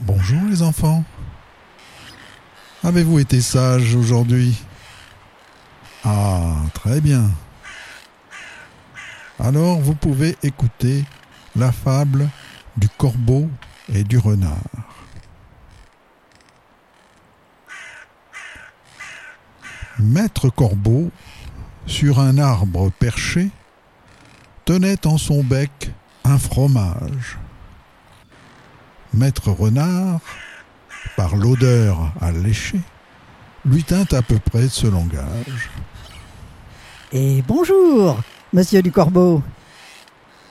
Bonjour les enfants. Avez-vous été sages aujourd'hui? Ah, très bien. Alors vous pouvez écouter la fable du corbeau et du renard. Maître Corbeau, sur un arbre perché, tenait en son bec un fromage. Maître Renard, par l'odeur alléchée, lui tint à peu près ce langage. Et bonjour, monsieur du Corbeau.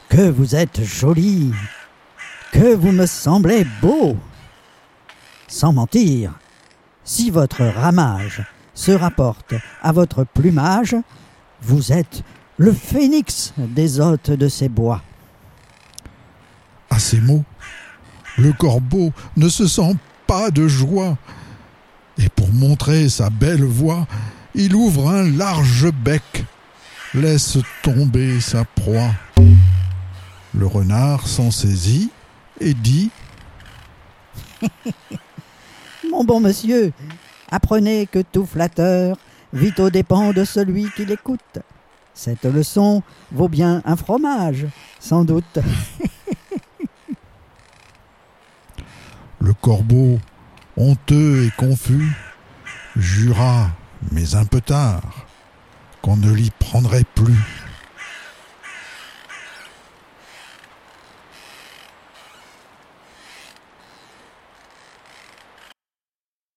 Que vous êtes joli, que vous me semblez beau. Sans mentir, si votre ramage se rapporte à votre plumage, vous êtes le phénix des hôtes de ces bois. À ces mots, le corbeau ne se sent pas de joie, et pour montrer sa belle voix, il ouvre un large bec, laisse tomber sa proie. Le renard s'en saisit et dit Mon bon monsieur, apprenez que tout flatteur vit aux dépens de celui qui l'écoute. Cette leçon vaut bien un fromage, sans doute. Le corbeau, honteux et confus, jura, mais un peu tard, qu'on ne l'y prendrait plus.